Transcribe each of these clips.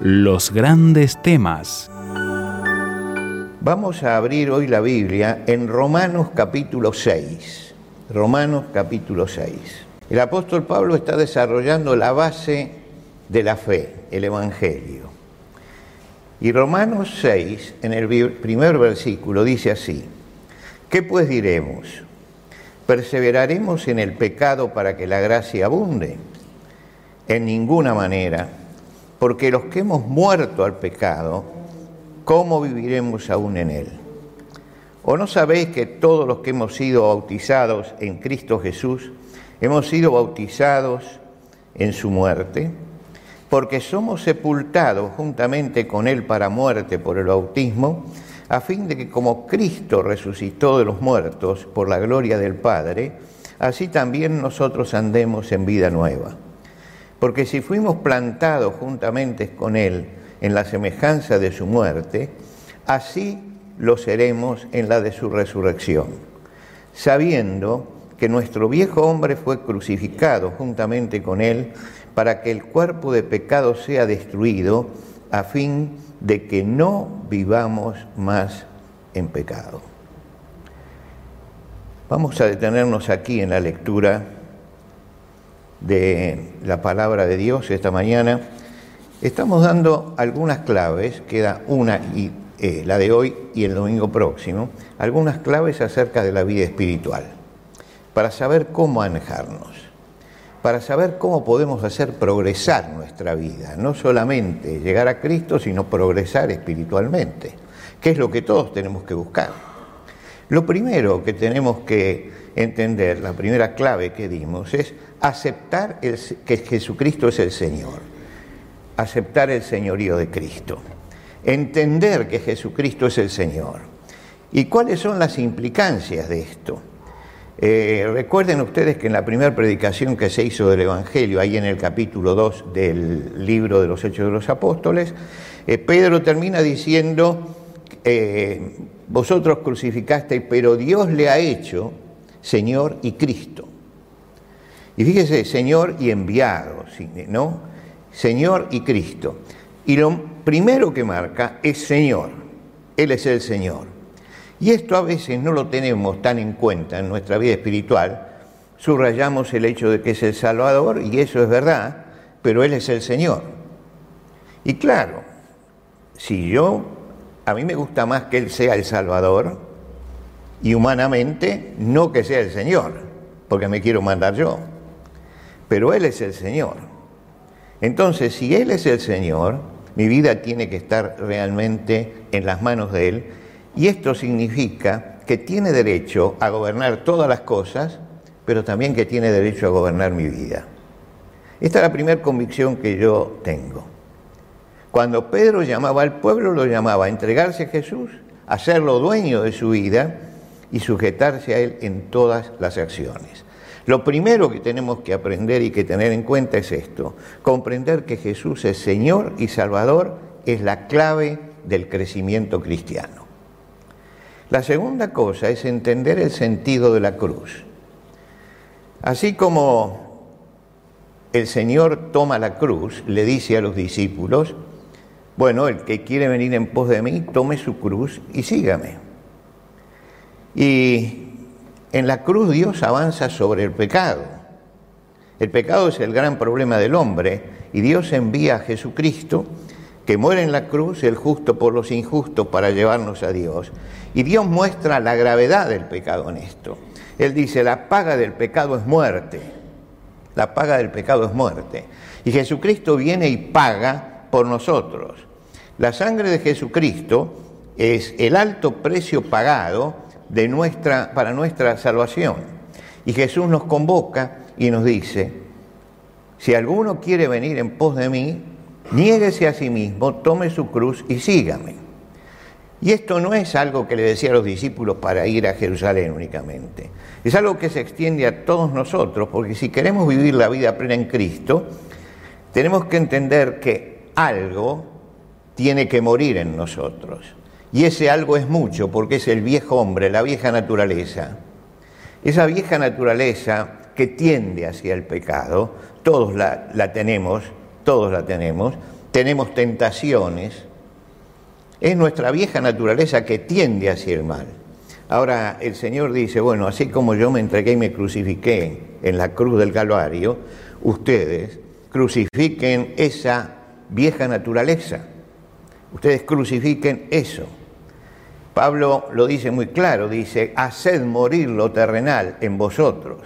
Los grandes temas. Vamos a abrir hoy la Biblia en Romanos capítulo 6. Romanos capítulo 6. El apóstol Pablo está desarrollando la base de la fe, el Evangelio. Y Romanos 6, en el primer versículo, dice así, ¿qué pues diremos? ¿Perseveraremos en el pecado para que la gracia abunde? En ninguna manera, porque los que hemos muerto al pecado, ¿cómo viviremos aún en él? ¿O no sabéis que todos los que hemos sido bautizados en Cristo Jesús, hemos sido bautizados en su muerte? Porque somos sepultados juntamente con él para muerte por el bautismo, a fin de que como Cristo resucitó de los muertos por la gloria del Padre, así también nosotros andemos en vida nueva. Porque si fuimos plantados juntamente con Él en la semejanza de su muerte, así lo seremos en la de su resurrección, sabiendo que nuestro viejo hombre fue crucificado juntamente con Él para que el cuerpo de pecado sea destruido, a fin de que no vivamos más en pecado. Vamos a detenernos aquí en la lectura de la palabra de Dios esta mañana. Estamos dando algunas claves, queda una y eh, la de hoy y el domingo próximo, algunas claves acerca de la vida espiritual, para saber cómo manejarnos para saber cómo podemos hacer progresar nuestra vida, no solamente llegar a Cristo, sino progresar espiritualmente, que es lo que todos tenemos que buscar. Lo primero que tenemos que entender, la primera clave que dimos, es aceptar que Jesucristo es el Señor, aceptar el señorío de Cristo, entender que Jesucristo es el Señor. ¿Y cuáles son las implicancias de esto? Eh, recuerden ustedes que en la primera predicación que se hizo del Evangelio, ahí en el capítulo 2 del libro de los Hechos de los Apóstoles, eh, Pedro termina diciendo, eh, vosotros crucificasteis, pero Dios le ha hecho Señor y Cristo. Y fíjese, Señor y enviado, ¿no? Señor y Cristo. Y lo primero que marca es Señor. Él es el Señor. Y esto a veces no lo tenemos tan en cuenta en nuestra vida espiritual. Subrayamos el hecho de que es el Salvador, y eso es verdad, pero Él es el Señor. Y claro, si yo, a mí me gusta más que Él sea el Salvador, y humanamente no que sea el Señor, porque me quiero mandar yo. Pero Él es el Señor. Entonces, si Él es el Señor, mi vida tiene que estar realmente en las manos de Él y esto significa que tiene derecho a gobernar todas las cosas, pero también que tiene derecho a gobernar mi vida. Esta es la primera convicción que yo tengo. Cuando Pedro llamaba al pueblo, lo llamaba a entregarse a Jesús, a hacerlo dueño de su vida y sujetarse a Él en todas las acciones. Lo primero que tenemos que aprender y que tener en cuenta es esto, comprender que Jesús es Señor y Salvador es la clave del crecimiento cristiano. La segunda cosa es entender el sentido de la cruz. Así como el Señor toma la cruz, le dice a los discípulos, bueno, el que quiere venir en pos de mí, tome su cruz y sígame. Y en la cruz Dios avanza sobre el pecado. El pecado es el gran problema del hombre y Dios envía a Jesucristo que muere en la cruz, el justo por los injustos, para llevarnos a Dios. Y Dios muestra la gravedad del pecado en esto. Él dice, la paga del pecado es muerte. La paga del pecado es muerte. Y Jesucristo viene y paga por nosotros. La sangre de Jesucristo es el alto precio pagado de nuestra, para nuestra salvación. Y Jesús nos convoca y nos dice, si alguno quiere venir en pos de mí, niéguese a sí mismo, tome su cruz y sígame. Y esto no es algo que le decía a los discípulos para ir a Jerusalén únicamente. Es algo que se extiende a todos nosotros, porque si queremos vivir la vida plena en Cristo, tenemos que entender que algo tiene que morir en nosotros. Y ese algo es mucho, porque es el viejo hombre, la vieja naturaleza. Esa vieja naturaleza que tiende hacia el pecado, todos la, tenemos, todos la tenemos, tenemos tentaciones, es nuestra vieja naturaleza que tiende hacia el mal. Ahora el Señor dice, bueno, así como yo me entregué y me crucifiqué en la cruz del Calvario, ustedes crucifiquen esa vieja naturaleza. Ustedes crucifiquen eso. Pablo lo dice muy claro, dice, haced morir lo terrenal en vosotros,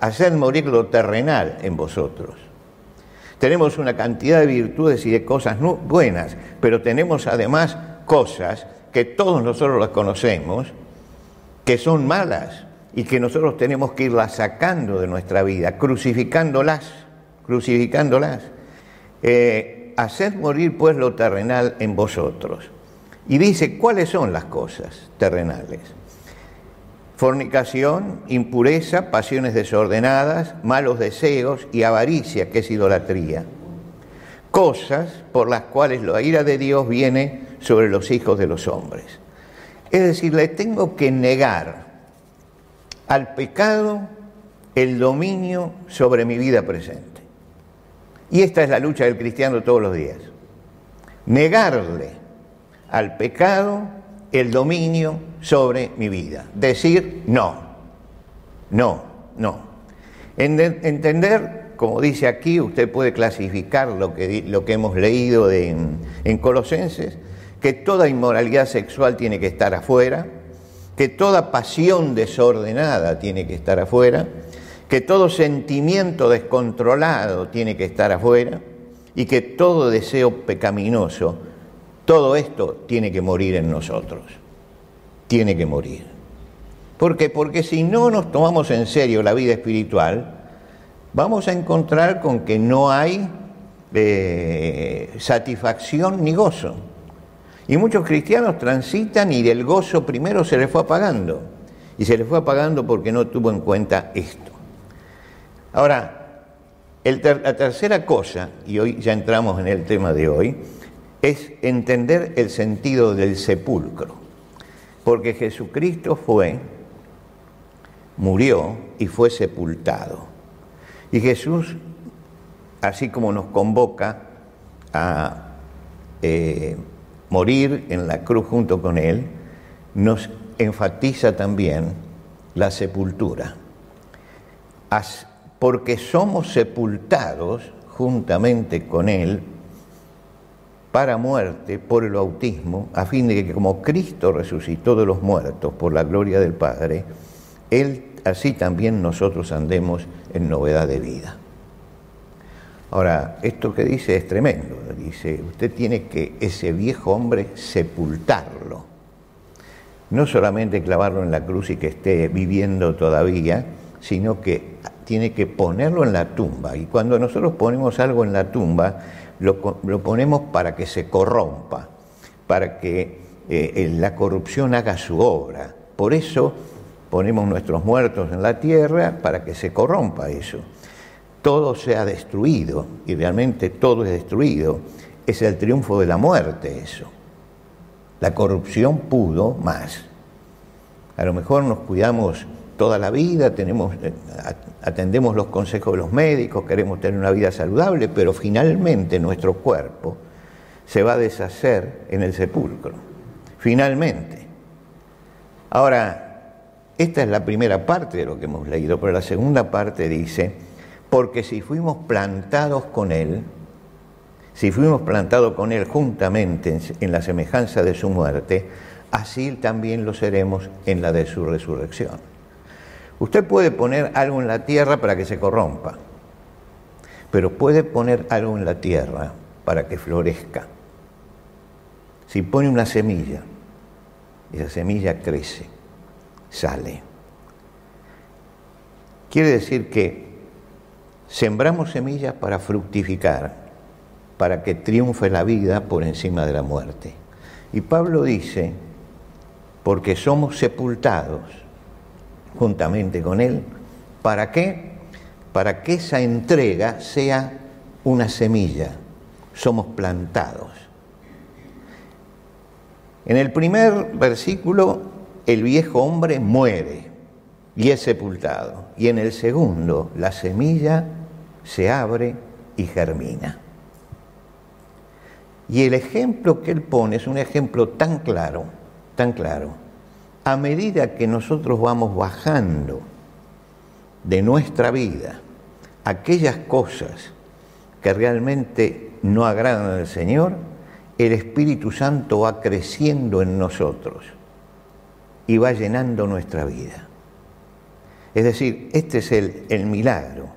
haced morir lo terrenal en vosotros. Tenemos una cantidad de virtudes y de cosas buenas, pero tenemos además cosas que todos nosotros las conocemos, que son malas y que nosotros tenemos que irlas sacando de nuestra vida, crucificándolas, crucificándolas. Eh, haced morir pues lo terrenal en vosotros. Y dice, ¿cuáles son las cosas terrenales? Fornicación, impureza, pasiones desordenadas, malos deseos y avaricia, que es idolatría. Cosas por las cuales la ira de Dios viene sobre los hijos de los hombres. Es decir, le tengo que negar al pecado el dominio sobre mi vida presente. Y esta es la lucha del cristiano todos los días. Negarle al pecado el dominio sobre mi vida. Decir no, no, no. Entender, como dice aquí, usted puede clasificar lo que, lo que hemos leído en, en Colosenses, que toda inmoralidad sexual tiene que estar afuera, que toda pasión desordenada tiene que estar afuera, que todo sentimiento descontrolado tiene que estar afuera y que todo deseo pecaminoso todo esto tiene que morir en nosotros. Tiene que morir. ¿Por qué? Porque si no nos tomamos en serio la vida espiritual, vamos a encontrar con que no hay eh, satisfacción ni gozo. Y muchos cristianos transitan y del gozo primero se les fue apagando. Y se les fue apagando porque no tuvo en cuenta esto. Ahora, la tercera cosa, y hoy ya entramos en el tema de hoy, es entender el sentido del sepulcro, porque Jesucristo fue, murió y fue sepultado. Y Jesús, así como nos convoca a eh, morir en la cruz junto con Él, nos enfatiza también la sepultura, porque somos sepultados juntamente con Él para muerte por el bautismo, a fin de que como Cristo resucitó de los muertos por la gloria del Padre, Él así también nosotros andemos en novedad de vida. Ahora, esto que dice es tremendo. Dice, usted tiene que ese viejo hombre sepultarlo. No solamente clavarlo en la cruz y que esté viviendo todavía, sino que tiene que ponerlo en la tumba. Y cuando nosotros ponemos algo en la tumba, lo, ponemos para que se corrompa, para que eh, la corrupción haga su obra. Por eso ponemos nuestros muertos en la tierra para que se corrompa eso. Todo sea destruido, y realmente todo es destruido. Es el triunfo de la muerte eso. La corrupción pudo más. A lo mejor nos cuidamos toda la vida, tenemos, eh, atendemos los consejos de los médicos, queremos tener una vida saludable, pero finalmente nuestro cuerpo se va a deshacer en el sepulcro. Finalmente. Ahora, esta es la primera parte de lo que hemos leído, pero la segunda parte dice, porque si fuimos plantados con Él, si fuimos plantados con Él juntamente en la semejanza de su muerte, así también lo seremos en la de su resurrección. Usted puede poner algo en la tierra para que se corrompa, pero puede poner algo en la tierra para que florezca. Si pone una semilla, esa semilla crece, sale. Quiere decir que sembramos semillas para fructificar para que triunfe la vida por encima de la muerte. Y Pablo dice, porque somos sepultados juntamente con Él, ¿para qué? Para que esa entrega sea una semilla, somos plantados. En el primer versículo, el viejo hombre muere y es sepultado. Y en el segundo, la semilla se abre y germina. Y el ejemplo que él pone es un ejemplo tan claro, tan claro. A medida que nosotros vamos bajando de nuestra vida aquellas cosas que realmente no agradan al Señor, el Espíritu Santo va creciendo en nosotros y va llenando nuestra vida. Es decir, este es el, el milagro.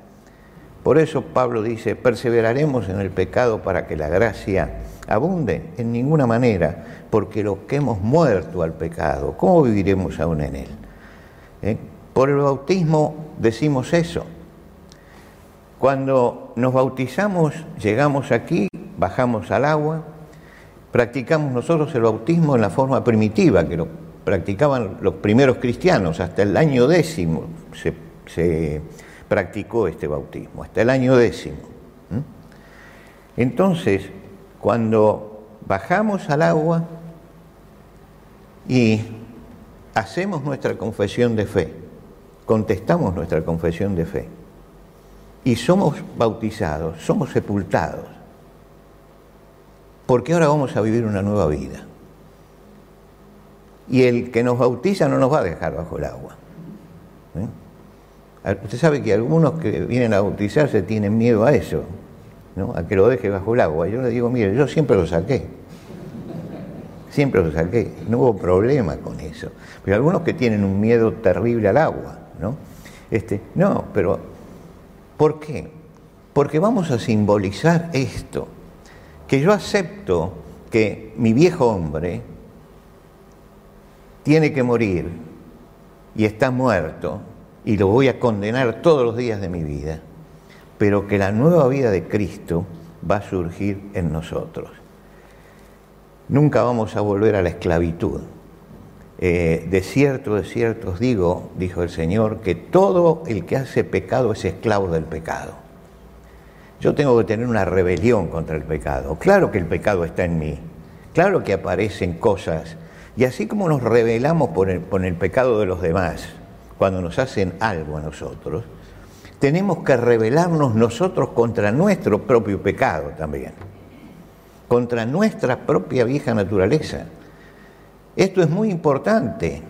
Por eso Pablo dice, perseveraremos en el pecado para que la gracia abunde en ninguna manera, porque los que hemos muerto al pecado, ¿cómo viviremos aún en él? ¿Eh? Por el bautismo decimos eso. Cuando nos bautizamos, llegamos aquí, bajamos al agua, practicamos nosotros el bautismo en la forma primitiva, que lo practicaban los primeros cristianos, hasta el año décimo se, se practicó este bautismo, hasta el año décimo. Entonces, cuando bajamos al agua y hacemos nuestra confesión de fe, contestamos nuestra confesión de fe y somos bautizados, somos sepultados, porque ahora vamos a vivir una nueva vida. Y el que nos bautiza no nos va a dejar bajo el agua. ¿eh? Usted sabe que algunos que vienen a bautizarse tienen miedo a eso a que lo deje bajo el agua. Yo le digo, mire, yo siempre lo saqué. Siempre lo saqué. No hubo problema con eso. Pero algunos que tienen un miedo terrible al agua, ¿no? Este, no, pero ¿por qué? Porque vamos a simbolizar esto, que yo acepto que mi viejo hombre tiene que morir y está muerto y lo voy a condenar todos los días de mi vida pero que la nueva vida de Cristo va a surgir en nosotros. Nunca vamos a volver a la esclavitud. Eh, de cierto, de cierto os digo, dijo el Señor, que todo el que hace pecado es esclavo del pecado. Yo tengo que tener una rebelión contra el pecado. Claro que el pecado está en mí. Claro que aparecen cosas. Y así como nos rebelamos por el, por el pecado de los demás, cuando nos hacen algo a nosotros, tenemos que rebelarnos nosotros contra nuestro propio pecado también, contra nuestra propia vieja naturaleza. Esto es muy importante.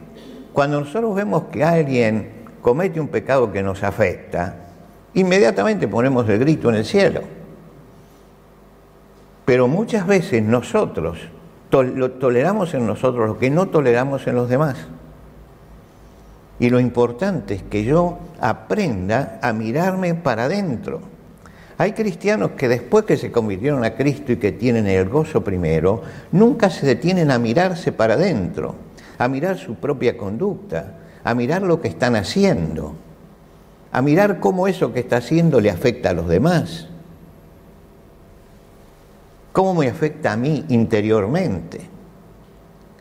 Cuando nosotros vemos que alguien comete un pecado que nos afecta, inmediatamente ponemos el grito en el cielo. Pero muchas veces nosotros lo toleramos en nosotros lo que no toleramos en los demás. Y lo importante es que yo aprenda a mirarme para adentro. Hay cristianos que después que se convirtieron a Cristo y que tienen el gozo primero, nunca se detienen a mirarse para adentro, a mirar su propia conducta, a mirar lo que están haciendo, a mirar cómo eso que está haciendo le afecta a los demás, cómo me afecta a mí interiormente.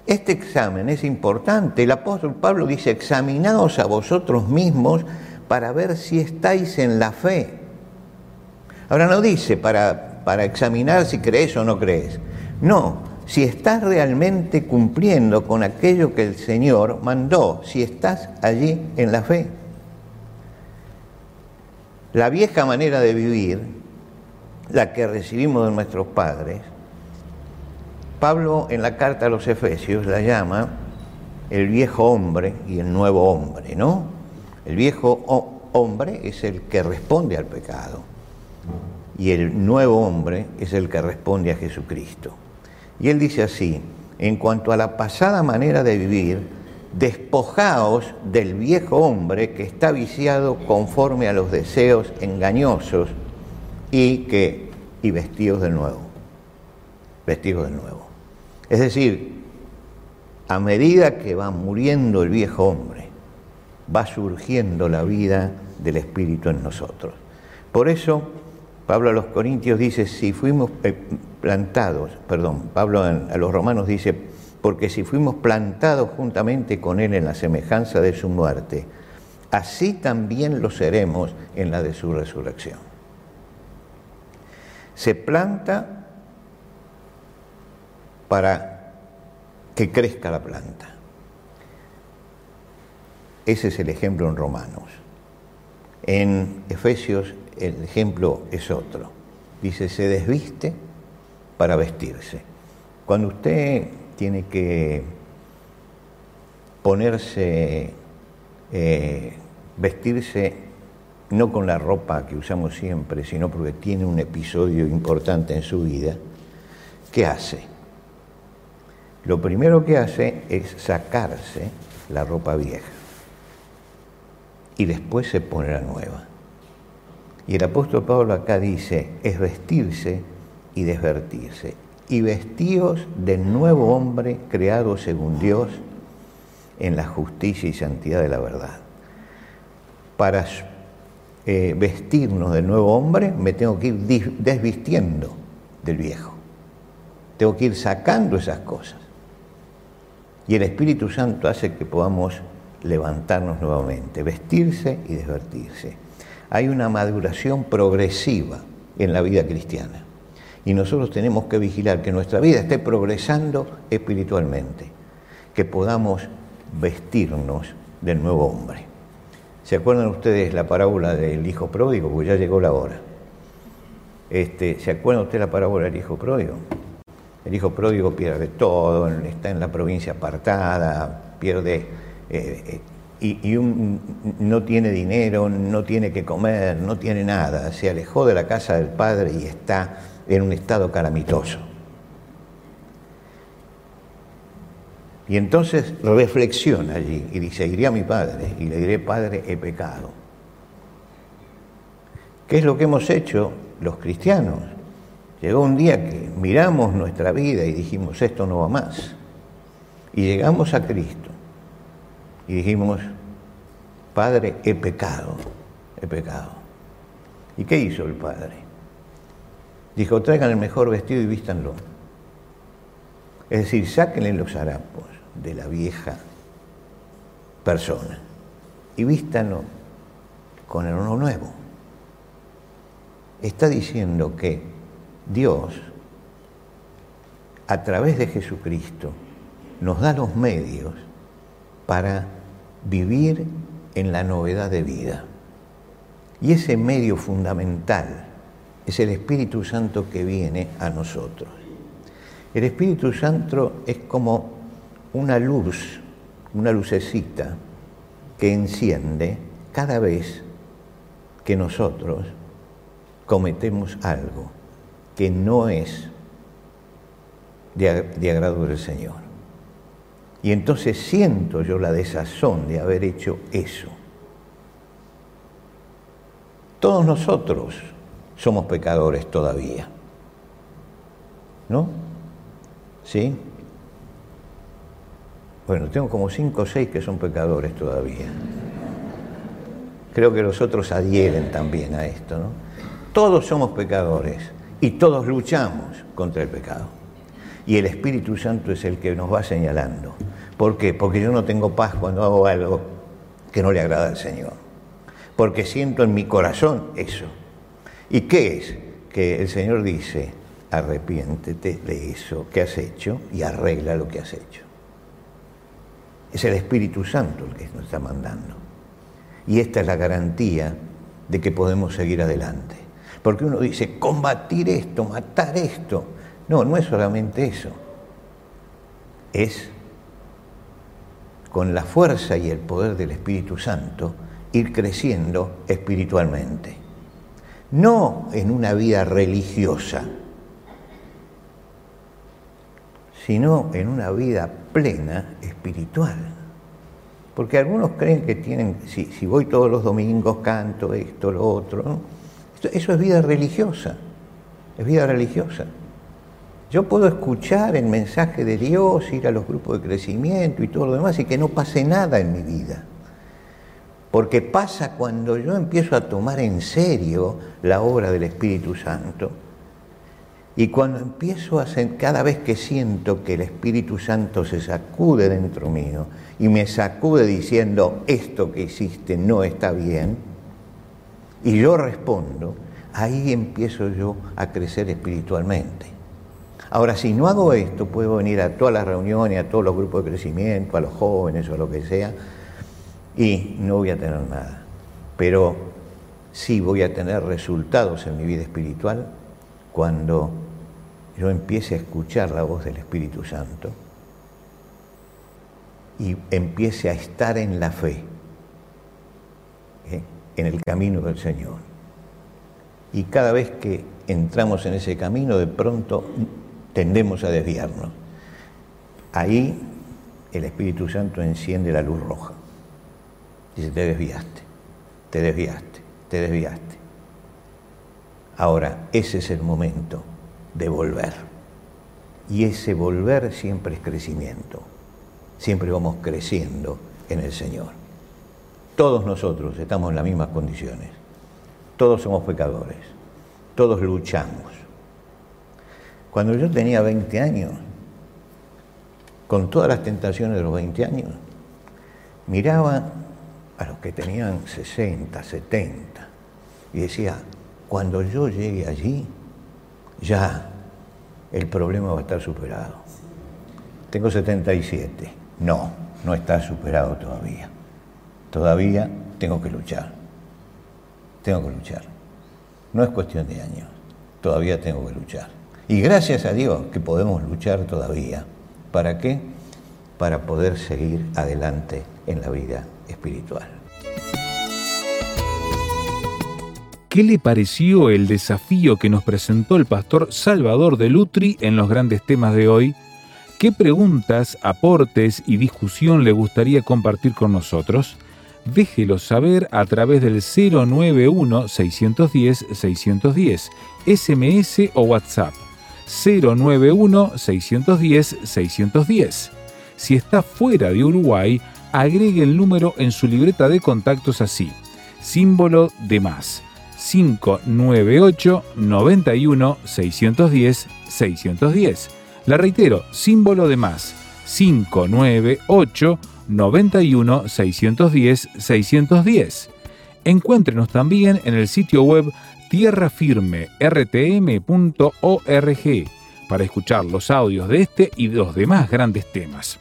Este examen es importante. El apóstol Pablo dice, examinaos a vosotros mismos para ver si estáis en la fe. Ahora no dice para, para examinar si crees o no crees. No, si estás realmente cumpliendo con aquello que el Señor mandó, si estás allí en la fe. La vieja manera de vivir, la que recibimos de nuestros padres, Pablo en la carta a los Efesios la llama el viejo hombre y el nuevo hombre, ¿no? El viejo hombre es el que responde al pecado y el nuevo hombre es el que responde a Jesucristo. Y él dice así, en cuanto a la pasada manera de vivir, despojaos del viejo hombre que está viciado conforme a los deseos engañosos y que y vestidos de nuevo. Vestidos de nuevo. Es decir, a medida que va muriendo el viejo hombre, va surgiendo la vida del Espíritu en nosotros. Por eso, Pablo a los Corintios dice, si fuimos eh, plantados, perdón, Pablo a los romanos dice, porque si fuimos plantados juntamente con Él en la semejanza de su muerte, así también lo seremos en la de su resurrección. Se planta para que crezca la planta. Ese es el ejemplo en Romanos. En Efesios el ejemplo es otro. Dice, se desviste para vestirse. Cuando usted tiene que ponerse, eh, vestirse no con la ropa que usamos siempre, sino porque tiene un episodio importante en su vida, ¿qué hace? Lo primero que hace es sacarse la ropa vieja y después se pone la nueva. Y el apóstol Pablo acá dice, es vestirse y desvertirse. Y vestíos del nuevo hombre creado según Dios en la justicia y santidad de la verdad. Para eh, vestirnos del nuevo hombre me tengo que ir desvistiendo del viejo. Tengo que ir sacando esas cosas. Y el Espíritu Santo hace que podamos levantarnos nuevamente, vestirse y desvertirse hay una maduración progresiva en la vida cristiana. Y nosotros tenemos que vigilar que nuestra vida esté progresando espiritualmente, que podamos vestirnos del nuevo hombre. ¿Se acuerdan ustedes la parábola del hijo pródigo? Porque ya llegó la hora. Este, ¿Se acuerdan ustedes la parábola del hijo pródigo? El hijo pródigo pierde todo, está en la provincia apartada, pierde eh, eh, y, no tiene dinero, no tiene que comer, no tiene nada, se alejó de la casa del padre y está en un estado calamitoso. Y entonces reflexiona allí y dice, iré a mi padre y le diré, Padre, he pecado. ¿Qué es lo que hemos hecho los cristianos? Llegó un día que miramos nuestra vida y dijimos, esto no va más. Y llegamos a Cristo y dijimos, Padre, he pecado, he pecado. ¿Y qué hizo el Padre? Dijo, traigan el mejor vestido y vístanlo. Es decir, sáquenle los harapos de la vieja persona y vístanlo con el uno nuevo. Está diciendo que Dios, a través de Jesucristo, nos da los medios para vivir en la novedad de vida. Y ese medio fundamental es el Espíritu Santo que viene a nosotros. El Espíritu Santo es como una luz, una lucecita que enciende cada vez que nosotros cometemos algo que no es de, agrado del Señor. Y entonces siento yo la desazón de haber hecho eso. Todos nosotros somos pecadores todavía. ¿No? ¿Sí? Bueno, tengo como cinco o seis que son pecadores todavía. Creo que los otros adhieren también a esto, ¿no? Todos somos pecadores y todos luchamos contra el pecado. Y el Espíritu Santo es el que nos va señalando. ¿Por qué? Porque yo no tengo paz cuando hago algo que no le agrada al Señor. Porque siento en mi corazón eso. ¿Y qué es? Que el Señor dice, arrepiéntete de eso que has hecho y arregla lo que has hecho. Es el Espíritu Santo el que nos está mandando. Y esta es la garantía de que podemos seguir adelante. Porque uno dice, combatir esto, matar esto. No, no es solamente eso. Es con la fuerza y el poder del Espíritu Santo, ir creciendo espiritualmente. No en una vida religiosa, sino en una vida plena espiritual. Porque algunos creen que tienen, si, voy todos los domingos, canto esto, lo otro, eso es vida religiosa, es vida religiosa. Yo puedo escuchar el mensaje de Dios, ir a los grupos de crecimiento y todo lo demás y que no pase nada en mi vida. Porque pasa cuando yo empiezo a tomar en serio la obra del Espíritu Santo. Y cuando empiezo a hacer, cada vez que siento que el Espíritu Santo se sacude dentro mío y me sacude diciendo, esto que hiciste no está bien, y yo respondo, ahí empiezo yo a crecer espiritualmente. Ahora, si no hago esto, puedo venir a todas las reuniones, a todos los grupos de crecimiento, a los jóvenes o lo que sea, y no voy a tener nada. Pero sí voy a tener resultados en mi vida espiritual cuando yo empiece a escuchar la voz del Espíritu Santo y empiece a estar en la fe. En el camino del Señor. Y cada vez que entramos en ese camino, de pronto tendemos a desviarnos. Ahí el Espíritu Santo enciende la luz roja. Dice, te desviaste, te desviaste, te desviaste. Ahora, ese es el momento de volver. Y ese volver siempre es crecimiento. Siempre vamos creciendo en el Señor. Todos nosotros estamos en las mismas condiciones. Todos somos pecadores. Todos luchamos. Cuando yo tenía 20 años, con todas las tentaciones de los 20 años, miraba a los que tenían 60, 70, y decía, cuando yo llegue allí, ya el problema va a estar superado. Tengo 77. No, no está superado todavía. Todavía tengo que luchar. Tengo que luchar. No es cuestión de años. Todavía tengo que luchar. Y gracias a Dios que podemos luchar todavía. ¿Para qué? Para poder seguir adelante en la vida espiritual. ¿Qué le pareció el desafío que nos presentó el pastor Salvador de Lutri en los grandes temas de hoy? ¿Qué preguntas, aportes y discusión le gustaría compartir con nosotros? Déjelo saber a través del 091-610-610, SMS o WhatsApp. 091-610-610. Si está fuera de Uruguay, agregue el número en su libreta de contactos así, símbolo de más, 598 91 610 610. La reitero, símbolo de más, 598 91 610 610. Encuéntrenos también en el sitio web tierrafirmertm.org para escuchar los audios de este y de los demás grandes temas.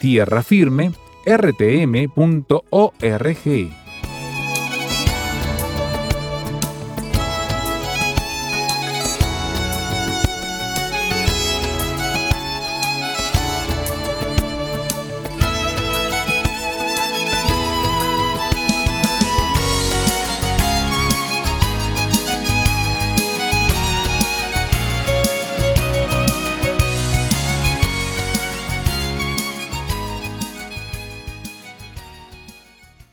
Tierra Firme rtm.org.